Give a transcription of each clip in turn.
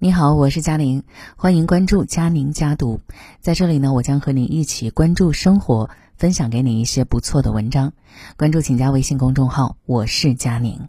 你好，我是佳宁，欢迎关注佳宁家读。在这里呢，我将和你一起关注生活，分享给你一些不错的文章。关注请加微信公众号，我是佳宁。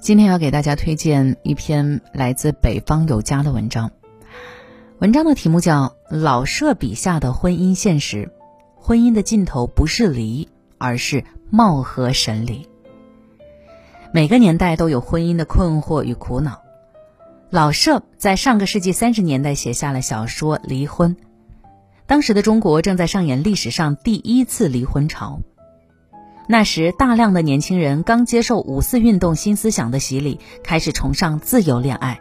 今天要给大家推荐一篇来自北方有家的文章，文章的题目叫《老舍笔下的婚姻现实》，婚姻的尽头不是离，而是貌合神离。每个年代都有婚姻的困惑与苦恼。老舍在上个世纪三十年代写下了小说《离婚》，当时的中国正在上演历史上第一次离婚潮。那时，大量的年轻人刚接受五四运动新思想的洗礼，开始崇尚自由恋爱，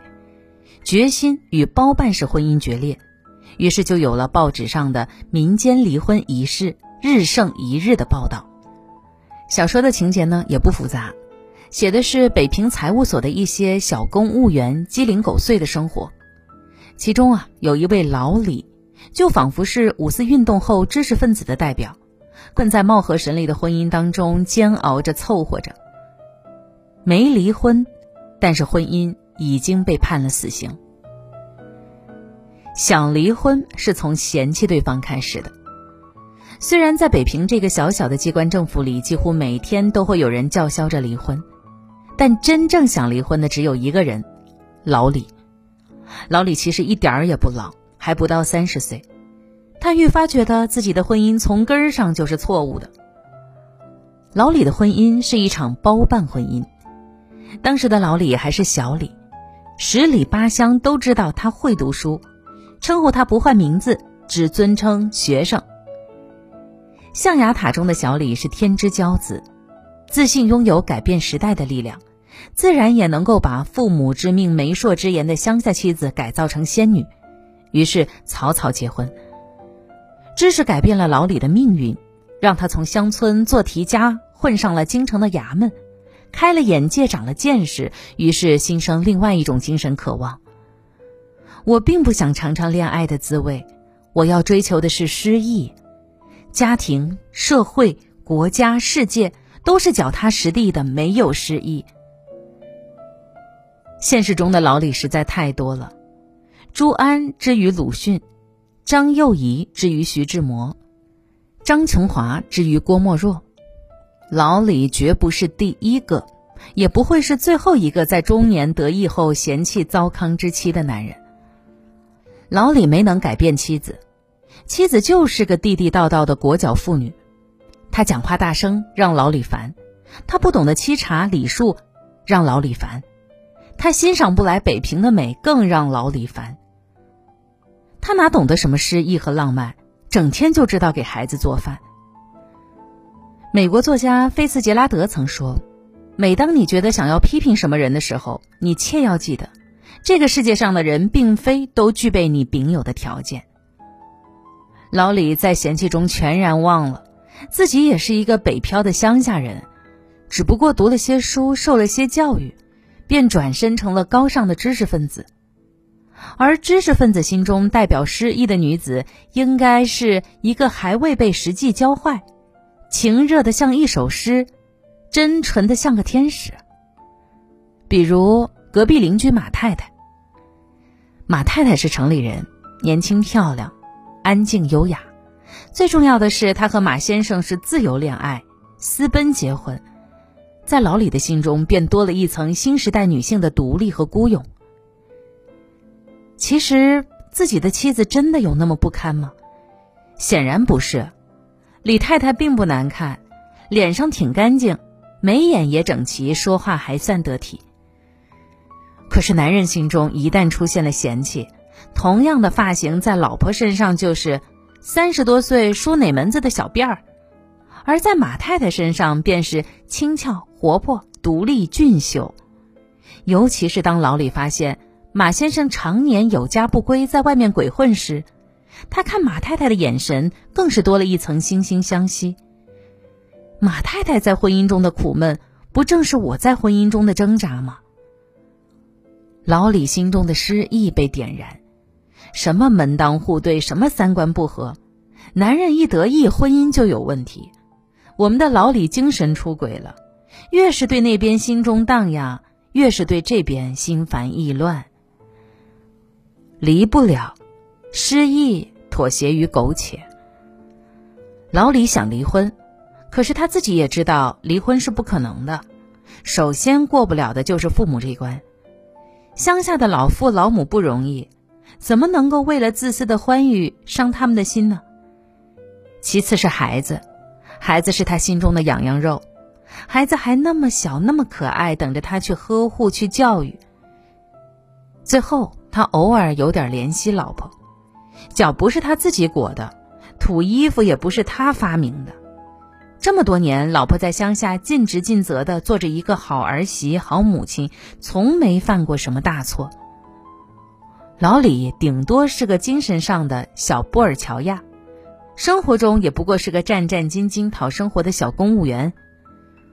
决心与包办式婚姻决裂，于是就有了报纸上的民间离婚仪式日盛一日的报道。小说的情节呢，也不复杂。写的是北平财务所的一些小公务员鸡零狗碎的生活，其中啊有一位老李，就仿佛是五四运动后知识分子的代表，困在貌合神离的婚姻当中煎熬着凑合着。没离婚，但是婚姻已经被判了死刑。想离婚是从嫌弃对方开始的，虽然在北平这个小小的机关政府里，几乎每天都会有人叫嚣着离婚。但真正想离婚的只有一个人，老李。老李其实一点儿也不老，还不到三十岁。他愈发觉得自己的婚姻从根儿上就是错误的。老李的婚姻是一场包办婚姻。当时的老李还是小李，十里八乡都知道他会读书，称呼他不换名字，只尊称学生。象牙塔中的小李是天之骄子。自信拥有改变时代的力量，自然也能够把父母之命、媒妁之言的乡下妻子改造成仙女。于是草草结婚。知识改变了老李的命运，让他从乡村做题家混上了京城的衙门，开了眼界，长了见识。于是心生另外一种精神渴望：我并不想尝尝恋爱的滋味，我要追求的是诗意。家庭、社会、国家、世界。都是脚踏实地的，没有失意。现实中的老李实在太多了，朱安之于鲁迅，张幼仪之于徐志摩，张琼华之于郭沫若。老李绝不是第一个，也不会是最后一个在中年得意后嫌弃糟糠之妻的男人。老李没能改变妻子，妻子就是个地地道道的裹脚妇女。他讲话大声，让老李烦；他不懂得沏茶礼数，让老李烦；他欣赏不来北平的美，更让老李烦。他哪懂得什么诗意和浪漫，整天就知道给孩子做饭。美国作家菲茨杰拉德曾说：“每当你觉得想要批评什么人的时候，你切要记得，这个世界上的人并非都具备你丙有的条件。”老李在嫌弃中全然忘了。自己也是一个北漂的乡下人，只不过读了些书，受了些教育，便转身成了高尚的知识分子。而知识分子心中代表诗意的女子，应该是一个还未被实际教坏，情热的像一首诗，真纯的像个天使。比如隔壁邻居马太太。马太太是城里人，年轻漂亮，安静优雅。最重要的是，他和马先生是自由恋爱、私奔结婚，在老李的心中便多了一层新时代女性的独立和孤勇。其实自己的妻子真的有那么不堪吗？显然不是。李太太并不难看，脸上挺干净，眉眼也整齐，说话还算得体。可是男人心中一旦出现了嫌弃，同样的发型在老婆身上就是。三十多岁梳哪门子的小辫儿，而在马太太身上便是轻巧、活泼、独立、俊秀。尤其是当老李发现马先生常年有家不归，在外面鬼混时，他看马太太的眼神更是多了一层惺惺相惜。马太太在婚姻中的苦闷，不正是我在婚姻中的挣扎吗？老李心中的诗意被点燃。什么门当户对，什么三观不合，男人一得意，婚姻就有问题。我们的老李精神出轨了，越是对那边心中荡漾，越是对这边心烦意乱。离不了，失意妥协于苟且。老李想离婚，可是他自己也知道离婚是不可能的。首先过不了的就是父母这一关。乡下的老父老母不容易，怎么能够为了自私的欢愉伤他们的心呢？其次是孩子，孩子是他心中的痒痒肉，孩子还那么小，那么可爱，等着他去呵护、去教育。最后，他偶尔有点怜惜老婆，脚不是他自己裹的，土衣服也不是他发明的。这么多年，老婆在乡下尽职尽责的做着一个好儿媳、好母亲，从没犯过什么大错。老李顶多是个精神上的小波尔乔亚，生活中也不过是个战战兢兢讨生活的小公务员。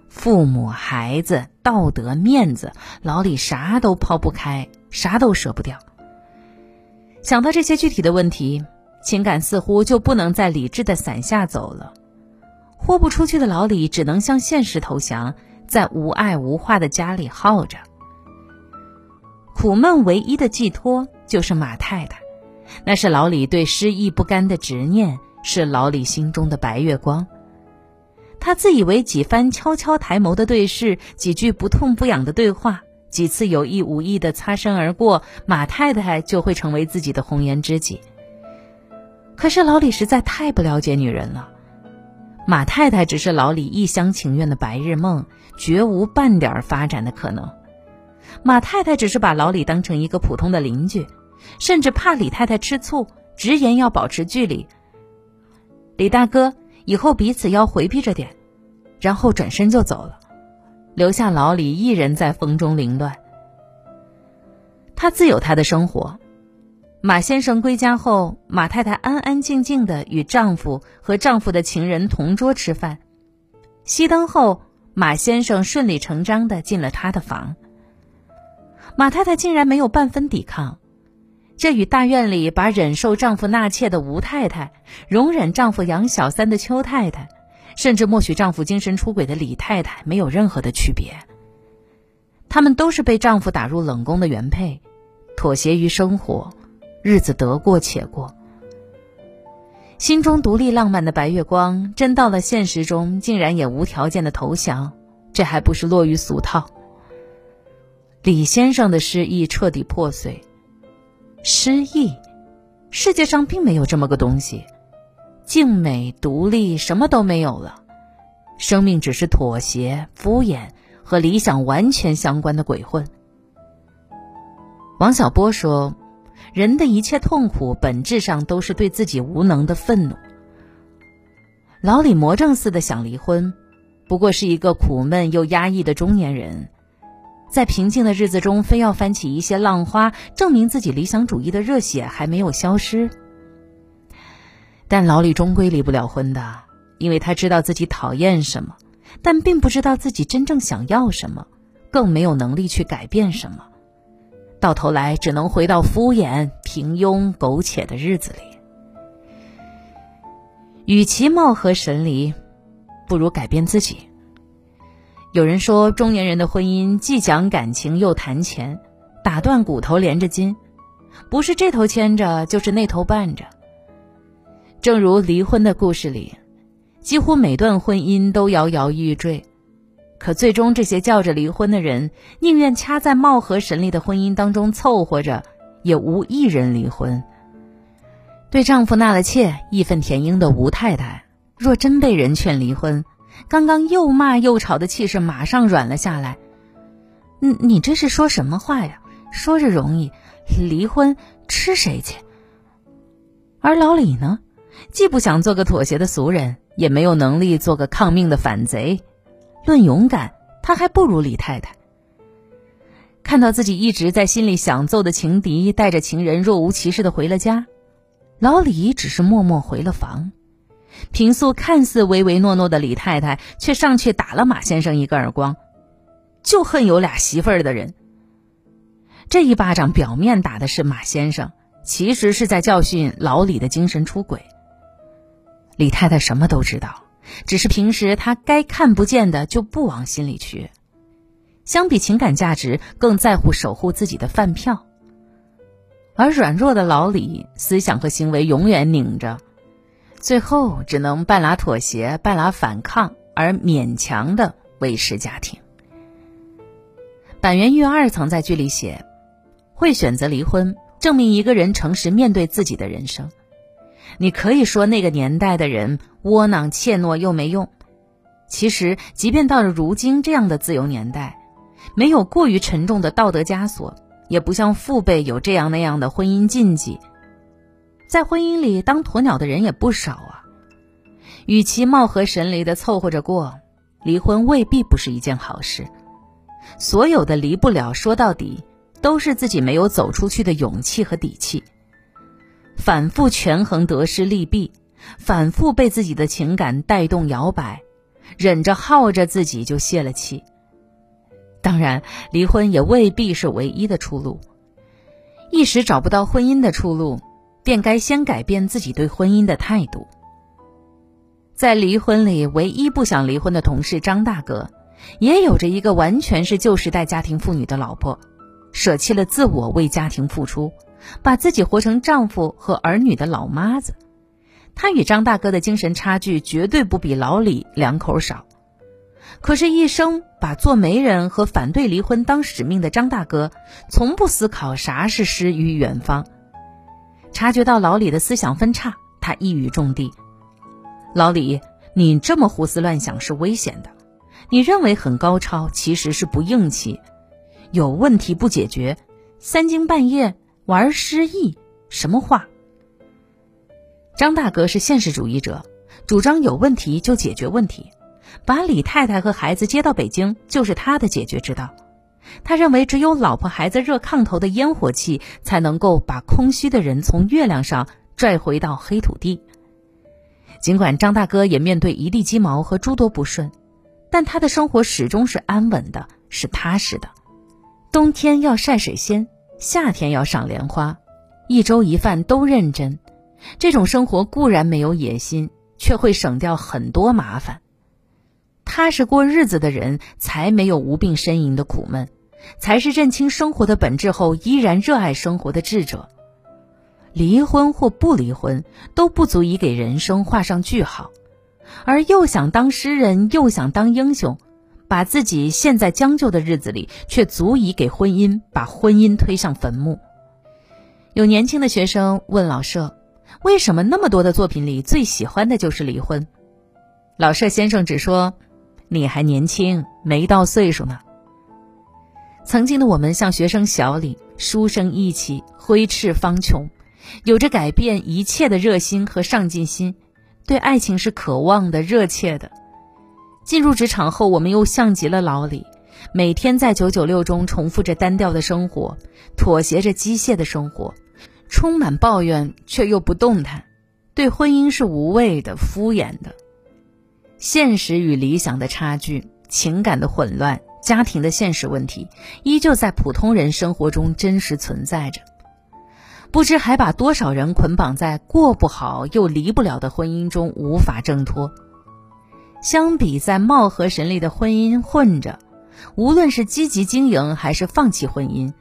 父母、孩子、道德、面子，老李啥都抛不开，啥都舍不掉。想到这些具体的问题，情感似乎就不能在理智的伞下走了。豁不出去的老李只能向现实投降，在无爱无话的家里耗着。苦闷唯一的寄托就是马太太，那是老李对失意不甘的执念，是老李心中的白月光。他自以为几番悄悄抬眸的对视，几句不痛不痒的对话，几次有意无意的擦身而过，马太太就会成为自己的红颜知己。可是老李实在太不了解女人了。马太太只是老李一厢情愿的白日梦，绝无半点发展的可能。马太太只是把老李当成一个普通的邻居，甚至怕李太太吃醋，直言要保持距离。李大哥，以后彼此要回避着点，然后转身就走了，留下老李一人在风中凌乱。他自有他的生活。马先生归家后，马太太安安静静的与丈夫和丈夫的情人同桌吃饭。熄灯后，马先生顺理成章的进了他的房。马太太竟然没有半分抵抗，这与大院里把忍受丈夫纳妾的吴太太、容忍丈夫养小三的邱太太，甚至默许丈夫精神出轨的李太太没有任何的区别。她们都是被丈夫打入冷宫的原配，妥协于生活。日子得过且过，心中独立浪漫的白月光，真到了现实中，竟然也无条件的投降，这还不是落于俗套？李先生的失意彻底破碎，失意，世界上并没有这么个东西，静美独立什么都没有了，生命只是妥协、敷衍和理想完全相关的鬼混。王小波说。人的一切痛苦，本质上都是对自己无能的愤怒。老李魔怔似的想离婚，不过是一个苦闷又压抑的中年人，在平静的日子中，非要翻起一些浪花，证明自己理想主义的热血还没有消失。但老李终归离不了婚的，因为他知道自己讨厌什么，但并不知道自己真正想要什么，更没有能力去改变什么。到头来只能回到敷衍、平庸、苟且的日子里。与其貌合神离，不如改变自己。有人说，中年人的婚姻既讲感情又谈钱，打断骨头连着筋，不是这头牵着，就是那头绊着。正如离婚的故事里，几乎每段婚姻都摇摇欲坠。可最终，这些叫着离婚的人，宁愿掐在貌合神离的婚姻当中凑合着，也无一人离婚。对丈夫纳了妾、义愤填膺的吴太太，若真被人劝离婚，刚刚又骂又吵的气势马上软了下来。你你这是说什么话呀？说着容易，离婚吃谁去？而老李呢，既不想做个妥协的俗人，也没有能力做个抗命的反贼。论勇敢，他还不如李太太。看到自己一直在心里想揍的情敌带着情人若无其事的回了家，老李只是默默回了房。平素看似唯唯诺诺的李太太却上去打了马先生一个耳光，就恨有俩媳妇儿的人。这一巴掌表面打的是马先生，其实是在教训老李的精神出轨。李太太什么都知道。只是平时她该看不见的就不往心里去。相比情感价值，更在乎守护自己的饭票。而软弱的老李，思想和行为永远拧着，最后只能半拉妥协，半拉反抗，而勉强的维持家庭。板垣裕二曾在剧里写：“会选择离婚，证明一个人诚实面对自己的人生。你可以说那个年代的人窝囊怯懦又没用，其实即便到了如今这样的自由年代。”没有过于沉重的道德枷锁，也不像父辈有这样那样的婚姻禁忌。在婚姻里当鸵鸟的人也不少啊。与其貌合神离的凑合着过，离婚未必不是一件好事。所有的离不了，说到底都是自己没有走出去的勇气和底气。反复权衡得失利弊，反复被自己的情感带动摇摆，忍着耗着自己就泄了气。当然，离婚也未必是唯一的出路。一时找不到婚姻的出路，便该先改变自己对婚姻的态度。在离婚里，唯一不想离婚的同事张大哥，也有着一个完全是旧时代家庭妇女的老婆，舍弃了自我为家庭付出，把自己活成丈夫和儿女的老妈子。她与张大哥的精神差距绝对不比老李两口少。可是，一生把做媒人和反对离婚当使命的张大哥，从不思考啥是诗与远方。察觉到老李的思想分叉，他一语中的：“老李，你这么胡思乱想是危险的。你认为很高超，其实是不硬气。有问题不解决，三更半夜玩失忆，什么话？”张大哥是现实主义者，主张有问题就解决问题。把李太太和孩子接到北京，就是他的解决之道。他认为，只有老婆孩子热炕头的烟火气，才能够把空虚的人从月亮上拽回到黑土地。尽管张大哥也面对一地鸡毛和诸多不顺，但他的生活始终是安稳的，是踏实的。冬天要晒水仙，夏天要赏莲花，一粥一饭都认真。这种生活固然没有野心，却会省掉很多麻烦。踏实过日子的人，才没有无病呻吟的苦闷，才是认清生活的本质后依然热爱生活的智者。离婚或不离婚，都不足以给人生画上句号。而又想当诗人，又想当英雄，把自己陷在将就的日子里，却足以给婚姻把婚姻推向坟墓。有年轻的学生问老舍：“为什么那么多的作品里，最喜欢的就是离婚？”老舍先生只说。你还年轻，没到岁数呢。曾经的我们像学生小李，书生意气，挥斥方遒，有着改变一切的热心和上进心，对爱情是渴望的、热切的。进入职场后，我们又像极了老李，每天在九九六中重复着单调的生活，妥协着机械的生活，充满抱怨却又不动弹，对婚姻是无谓的、敷衍的。现实与理想的差距，情感的混乱，家庭的现实问题，依旧在普通人生活中真实存在着。不知还把多少人捆绑在过不好又离不了的婚姻中无法挣脱。相比在貌合神离的婚姻混着，无论是积极经营还是放弃婚姻，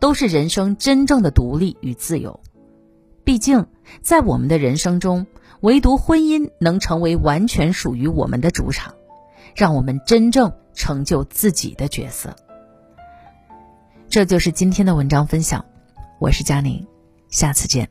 都是人生真正的独立与自由。毕竟，在我们的人生中。唯独婚姻能成为完全属于我们的主场，让我们真正成就自己的角色。这就是今天的文章分享，我是佳宁，下次见。